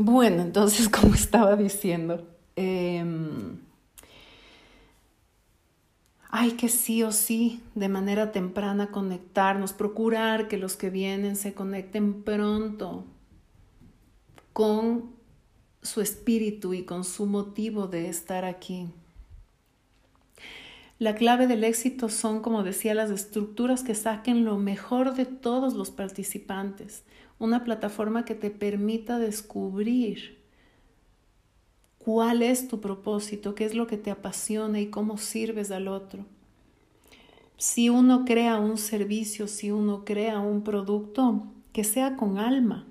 bueno, entonces, como estaba diciendo, em, hay que sí o sí, de manera temprana, conectarnos, procurar que los que vienen se conecten pronto con su espíritu y con su motivo de estar aquí. La clave del éxito son, como decía, las estructuras que saquen lo mejor de todos los participantes, una plataforma que te permita descubrir cuál es tu propósito, qué es lo que te apasiona y cómo sirves al otro. Si uno crea un servicio, si uno crea un producto, que sea con alma.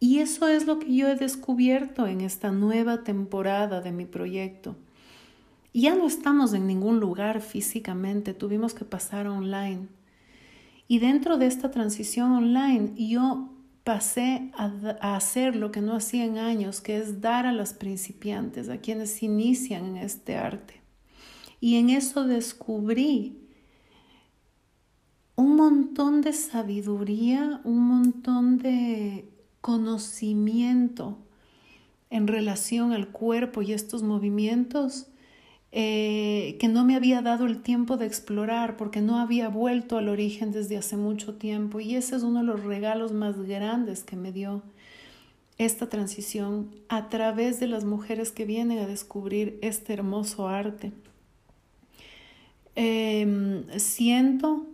Y eso es lo que yo he descubierto en esta nueva temporada de mi proyecto ya no estamos en ningún lugar físicamente, tuvimos que pasar online. Y dentro de esta transición online, yo pasé a, hacer lo que no hacía en años, que es dar a las principiantes, a quienes inician en este arte. Y en eso descubrí un montón de sabiduría, un montón de conocimiento en relación al cuerpo y estos movimientos eh, que no me había dado el tiempo de explorar porque no había vuelto al origen desde hace mucho tiempo y ese es uno de los regalos más grandes que me dio esta transición a través de las mujeres que vienen a descubrir este hermoso arte. Em, siento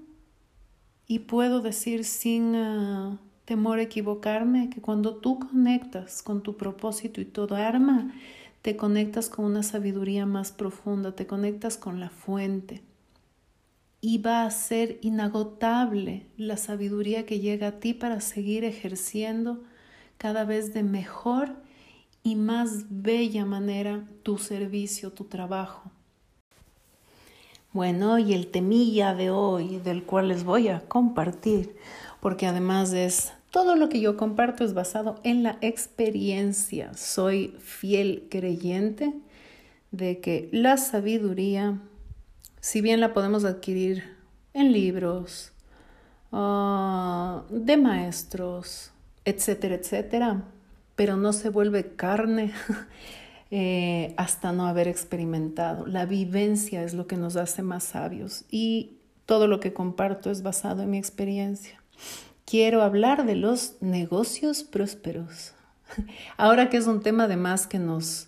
y puedo decir sin ah, temor a equivocarme que cuando tú conectas con tu propósito y todo arma, te conectas con una sabiduría más profunda, te conectas con la fuente y va a ser inagotable la sabiduría que llega a ti para seguir ejerciendo cada vez de mejor y más bella manera tu servicio, tu trabajo. Bueno, y el temilla de hoy del cual les voy a compartir, porque además es todo lo que yo comparto es basado en la experiencia. Soy fiel creyente de que la sabiduría, si bien la podemos adquirir en libros, ah, de maestros, etcétera, etcétera, pero no se vuelve carne eh, hasta no haber experimentado. La vivencia es lo que nos hace más sabios y todo lo que comparto es basado en mi experiencia quiero hablar de los negocios prósperos. Ahora que es un tema además que nos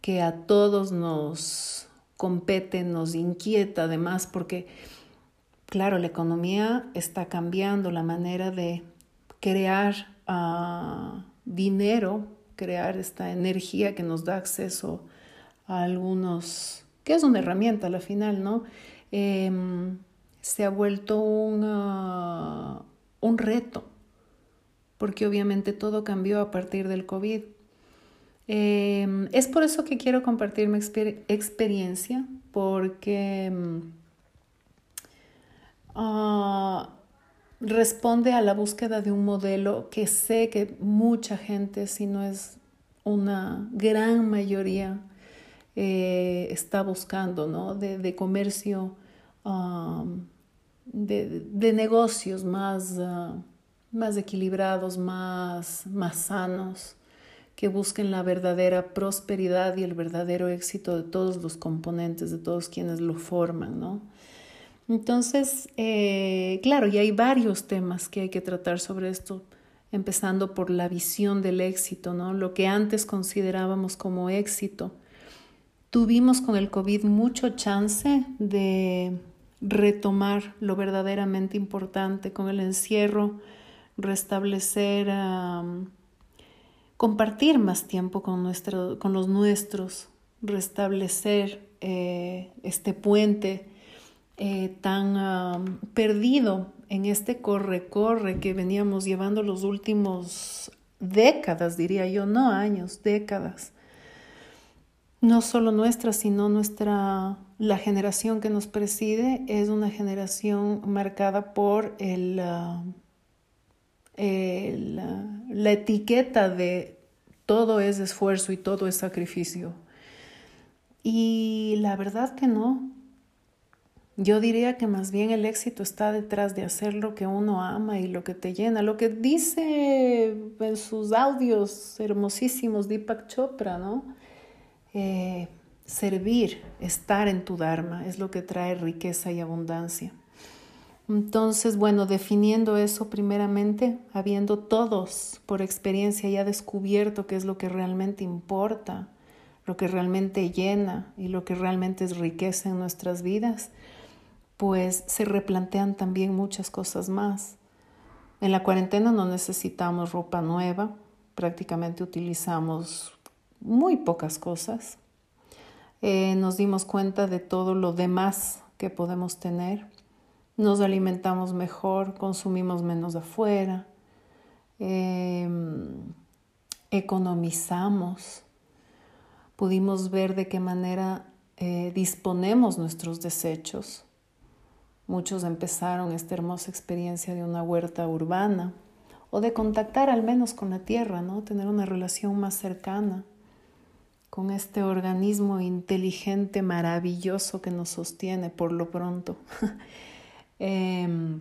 que a todos nos compete, nos inquieta además porque claro, la economía está cambiando la manera de crear uh, dinero, crear esta energía que nos da acceso a algunos, que es una herramienta al final, ¿no? Em, se ha vuelto una, un reto, porque obviamente todo cambió a partir del COVID. Em, es por eso que quiero compartir mi experiencia, porque em, ah, responde a la búsqueda de un modelo que sé que mucha gente, si no es una gran mayoría, eh, está buscando, ¿no? De, comercio de, negocios más, ah, más equilibrados, más, más sanos, que busquen la verdadera prosperidad y el verdadero éxito de todos los componentes, de todos quienes lo forman, ¿no? Entonces, eh, claro, y hay varios temas que hay que tratar sobre esto, empezando por la visión del éxito, ¿no? Lo que antes considerábamos como éxito. Tuvimos con el COVID mucho chance de retomar lo verdaderamente importante con el encierro, restablecer, compartir más tiempo con, nuestro, con los nuestros, restablecer eh, este puente eh, tan perdido en este corre-corre que veníamos llevando los últimos décadas, diría yo, no años, décadas. No solo nuestra, sino nuestra la generación que nos preside es una generación marcada por el, uh, la etiqueta de todo es esfuerzo y todo es sacrificio. Y la verdad que no. Yo diría que más bien el éxito está detrás de hacer lo que uno ama y lo que te llena. Lo que dice en sus audios hermosísimos Deepak Chopra, ¿no? Eh, servir, estar en tu Dharma, es lo que trae riqueza y abundancia. Entonces, bueno, definiendo eso primeramente, habiendo todos por experiencia ya descubierto qué es lo que realmente importa, lo que realmente llena y lo que realmente es riqueza en nuestras vidas, pues se replantean también muchas cosas más. En la cuarentena no necesitamos ropa nueva, prácticamente utilizamos muy pocas cosas. Eh, nos dimos cuenta de todo lo demás que podemos tener. Nos alimentamos mejor, consumimos menos afuera, em, economizamos, pudimos ver de qué manera eh, disponemos nuestros desechos Muchos empezaron esta hermosa experiencia de una huerta urbana o de contactar al menos con la tierra, ¿no? Tener una relación más cercana con este organismo inteligente, maravilloso que nos sostiene por lo pronto. Em,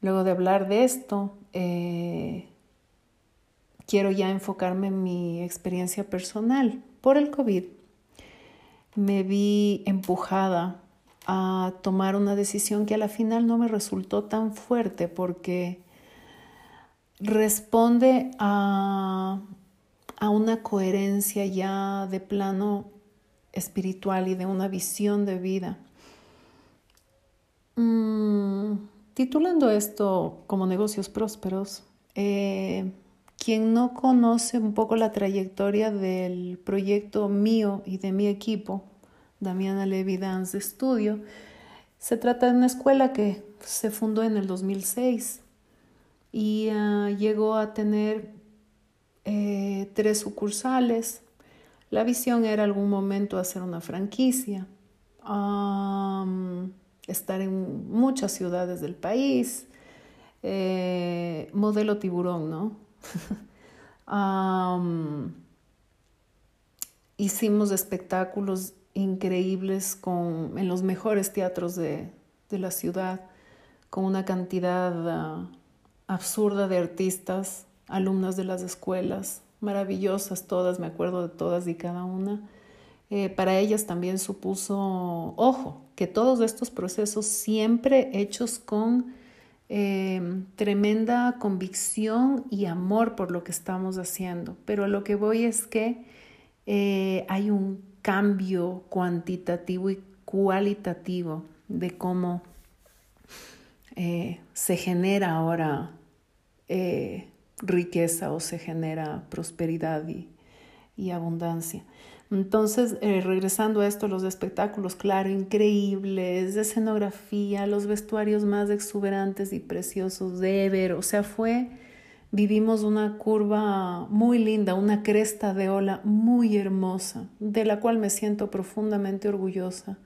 luego de hablar de esto, eh, quiero ya enfocarme en mi experiencia personal. Por el COVID me vi empujada a tomar una decisión que a la final no me resultó tan fuerte porque responde a, a una coherencia ya de plano espiritual y de una visión de vida. Mm, titulando esto como negocios prósperos, eh, quien no conoce un poco la trayectoria del proyecto mío y de mi equipo, Damiana Levi Dance Studio. Se trata de una escuela que se fundó en el 2006 y ah, llegó a tener eh, tres sucursales. La visión era algún momento hacer una franquicia, estar en muchas ciudades del país, eh, modelo tiburón, ¿no? hicimos espectáculos increíbles con, en los mejores teatros de, de la ciudad, con una cantidad ah, absurda de artistas, alumnas de las escuelas, maravillosas todas, me acuerdo de todas y cada una. Eh, para ellas también supuso, ojo, que todos estos procesos siempre hechos con eh, tremenda convicción y amor por lo que estamos haciendo. Pero lo que voy es que eh, hay un cambio cuantitativo y cualitativo de cómo se genera ahora riqueza o se genera prosperidad y, abundancia. Entonces, eh, regresando a esto, los espectáculos, claro, increíbles, de escenografía, los vestuarios más exuberantes y preciosos de ver, o sea, fue vivimos una curva muy linda, una cresta de ola muy hermosa, de la cual me siento profundamente orgullosa.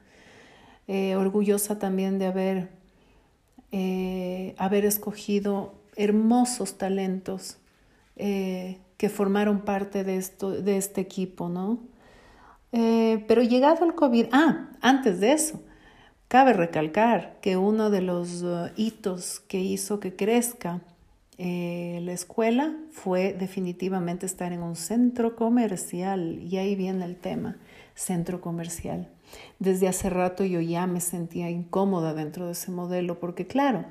Eh, orgullosa también de haber, eh, haber escogido hermosos talentos eh, que formaron parte de, esto, de este equipo, ¿no? pero llegado el COVID, ah, antes de eso, cabe recalcar que uno de los uh, hitos que hizo que crezca eh, la escuela fue definitivamente estar en un centro comercial y ahí viene el tema, centro comercial. Desde hace rato yo ya me sentía incómoda dentro de ese modelo porque claro,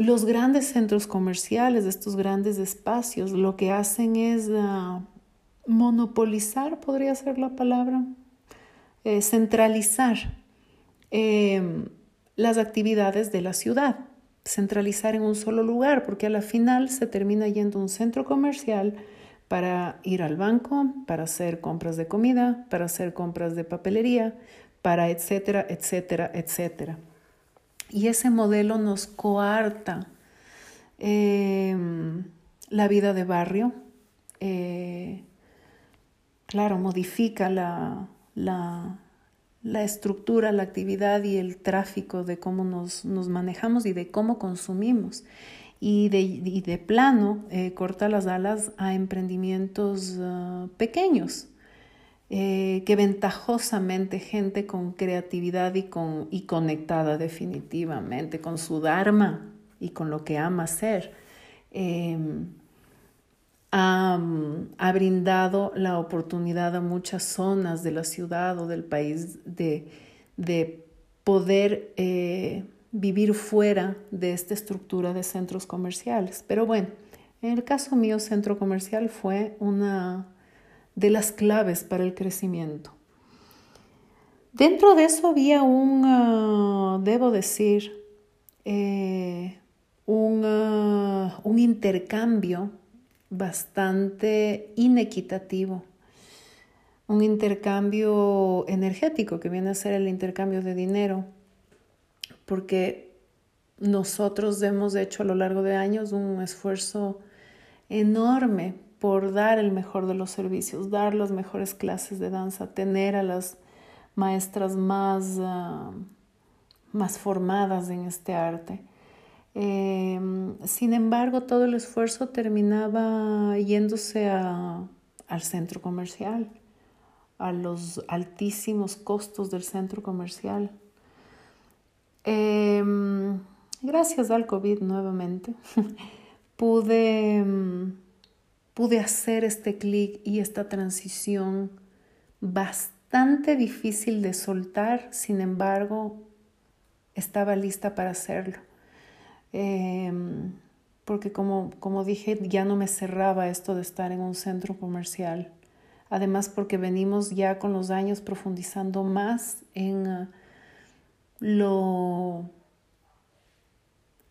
los grandes centros comerciales, estos grandes espacios, lo que hacen es ah, monopolizar, podría ser la palabra, eh, centralizar eh, las actividades de la ciudad centralizar en un solo lugar, porque a la final se termina yendo a un centro comercial para ir al banco, para hacer compras de comida, para hacer compras de papelería, para etcétera, etcétera, etcétera. Y ese modelo nos coarta em, la vida de barrio, eh, claro, modifica la, la, estructura, la actividad y el tráfico de cómo nos, manejamos y de cómo consumimos. Y de, de plano eh, corta las alas a emprendimientos ah, pequeños. Eh, que ventajosamente gente con creatividad y, con, y conectada definitivamente con su Dharma y con lo que ama hacer, em, ha, brindado la oportunidad a muchas zonas de la ciudad o del país de, de poder eh, vivir fuera de esta estructura de centros comerciales. Pero bueno, en el caso mío, centro comercial fue una de las claves para el crecimiento. Dentro de eso había un, ah, debo decir, eh, un, ah, un intercambio bastante inequitativo, un intercambio energético que viene a ser el intercambio de dinero, porque nosotros hemos hecho a lo largo de años un esfuerzo enorme por dar el mejor de los servicios, dar las mejores clases de danza, tener a las maestras más, ah, más formadas en este arte. Em, sin embargo, todo el esfuerzo terminaba yéndose al centro comercial, a los altísimos costos del centro comercial. Em, gracias al COVID nuevamente, pude, em, pude hacer este clic y esta transición bastante difícil de soltar, sin embargo, estaba lista para hacerlo. Em, porque como, como dije, ya no me cerraba esto de estar en un centro comercial. Además, porque venimos ya con los años profundizando más en ah, lo,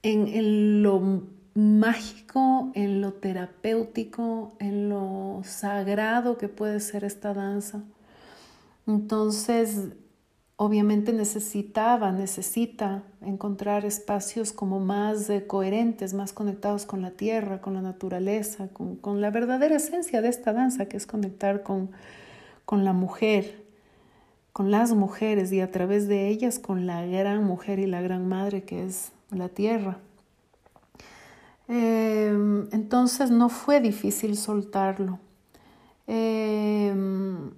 en, en lo mágico, en lo terapéutico, en lo sagrado que puede ser esta danza. Entonces, obviamente necesitaba, necesita encontrar espacios como más coherentes, más conectados con la tierra, con la naturaleza, con, la verdadera esencia de esta danza, que es conectar con, con la mujer, con las mujeres y a través de ellas con la gran mujer y la gran madre que es la tierra. Em, entonces no fue difícil soltarlo. Em,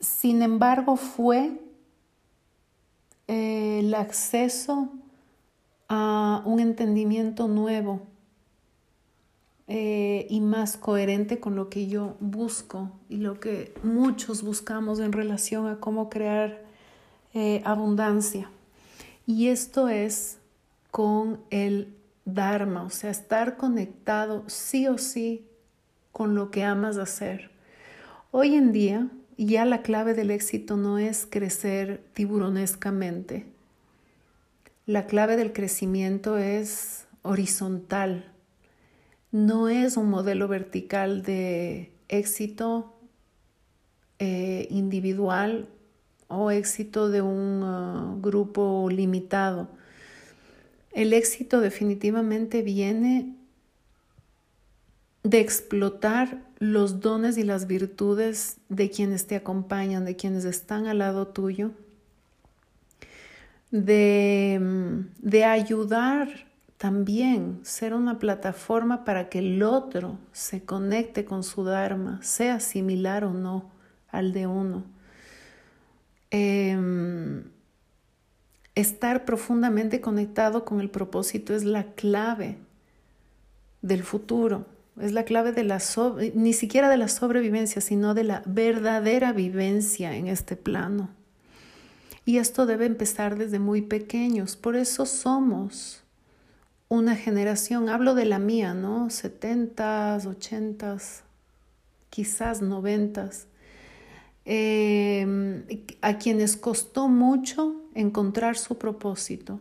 sin embargo, fue el acceso a un entendimiento nuevo eh, y más coherente con lo que yo busco y lo que muchos buscamos en relación a cómo crear eh, abundancia. Y esto es con el Dharma, o sea, estar conectado sí o sí con lo que amas hacer. Hoy en día ya la clave del éxito no es crecer tiburonescamente. La clave del crecimiento es horizontal. No es un modelo vertical de éxito eh, individual o éxito de un uh, grupo limitado. El éxito definitivamente viene de explotar los dones y las virtudes de quienes te acompañan, de quienes están al lado tuyo, de, mm, de ayudar también, ser una plataforma para que el otro se conecte con su Dharma, sea similar o no al de uno. Em, estar profundamente conectado con el propósito es la clave del futuro es la clave de la ni siquiera de la sobrevivencia, sino de la verdadera vivencia en este plano. Y esto debe empezar desde muy pequeños. Por eso somos una generación, hablo de la mía, ¿no? 70s, 80s, quizás 90s, em, a quienes costó mucho encontrar su propósito,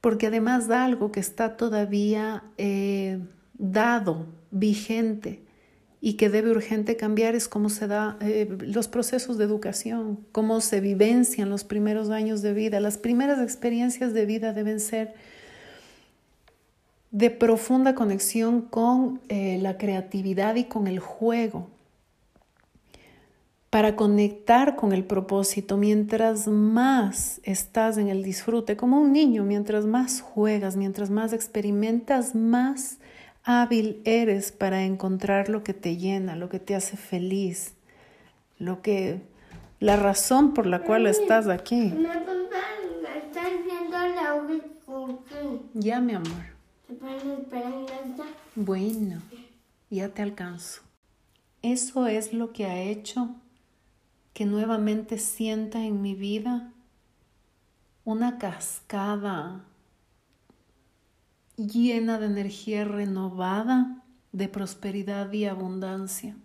porque además da algo que está todavía eh, dado, vigente y que debe urgente cambiar es cómo se da eh, los procesos de educación, cómo se vivencian los primeros años de vida. Las primeras experiencias de vida deben ser de profunda conexión con eh, la creatividad y con el juego, para conectar con el propósito. Mientras más estás en el disfrute, como un niño, mientras más juegas, mientras más experimentas, más hábil eres para encontrar lo que te llena, lo que te hace feliz. lo que, la razón por la cual estás aquí. Ya, mi amor. Bueno, ya te alcanzo. Eso es lo que ha hecho que nuevamente sienta en mi vida una cascada llena de energía renovada, de prosperidad y abundancia.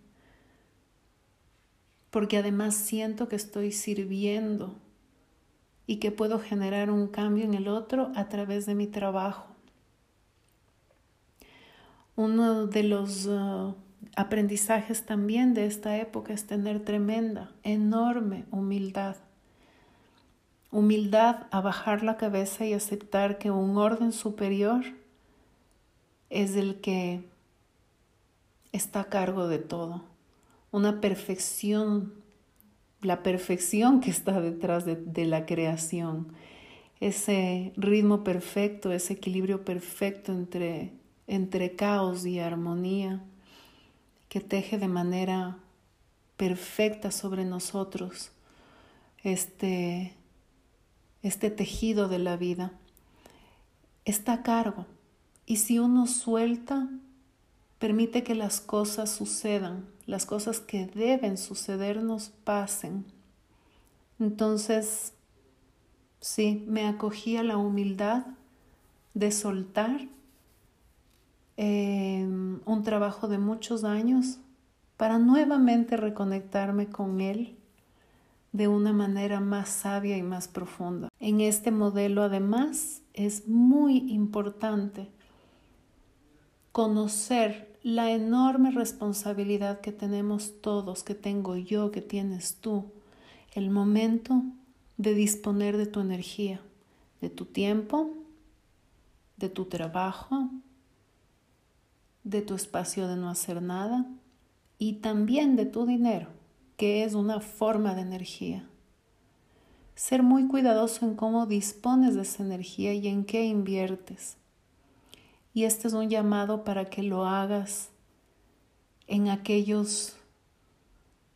Porque además siento que estoy sirviendo y que puedo generar un cambio en el otro a través de mi trabajo. Uno de los uh, aprendizajes también de esta época es tener tremenda, enorme humildad. Humildad a bajar la cabeza y aceptar que un orden superior es el que está a cargo de todo. Una perfección, la perfección que está detrás de, de la creación. Ese ritmo perfecto, ese equilibrio perfecto entre, entre caos y armonía que teje de manera perfecta sobre nosotros este, este tejido de la vida, está a cargo. Y si uno suelta, permite que las cosas sucedan, las cosas que deben sucedernos pasen. Entonces, sí, me acogí a la humildad de soltar Em, trabajo de muchos años para nuevamente reconectarme con Él de una manera más sabia y más profunda. En este modelo además es muy importante conocer la enorme responsabilidad que tenemos todos, que tengo yo, que tienes tú, el momento de disponer de tu energía, de tu tiempo, de tu trabajo, de tu espacio de no hacer nada y también de tu dinero, que es una forma de energía. Ser muy cuidadoso en cómo dispones de esa energía y en qué inviertes. Y este es un llamado para que lo hagas en aquellos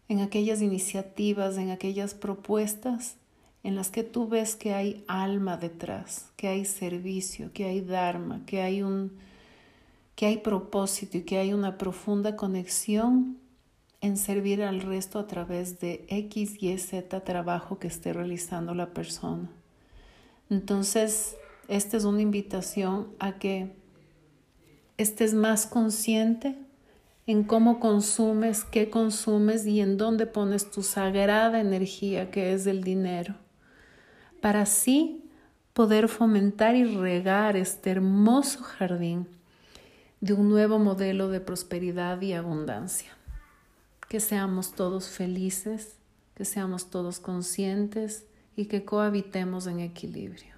en aquellas iniciativas, en aquellas propuestas en las que tú ves que hay alma detrás, que hay servicio, que hay dharma, que hay un que hay propósito y que hay una profunda conexión en servir al resto a través de X, Y, Z trabajo que esté realizando la persona. Entonces, esta es una invitación a que estés más consciente en cómo consumes, qué consumes y en dónde pones tu sagrada energía que es el dinero, para así poder fomentar y regar este hermoso jardín de un nuevo modelo de prosperidad y abundancia. Que seamos todos felices, que seamos todos conscientes y que cohabitemos en equilibrio.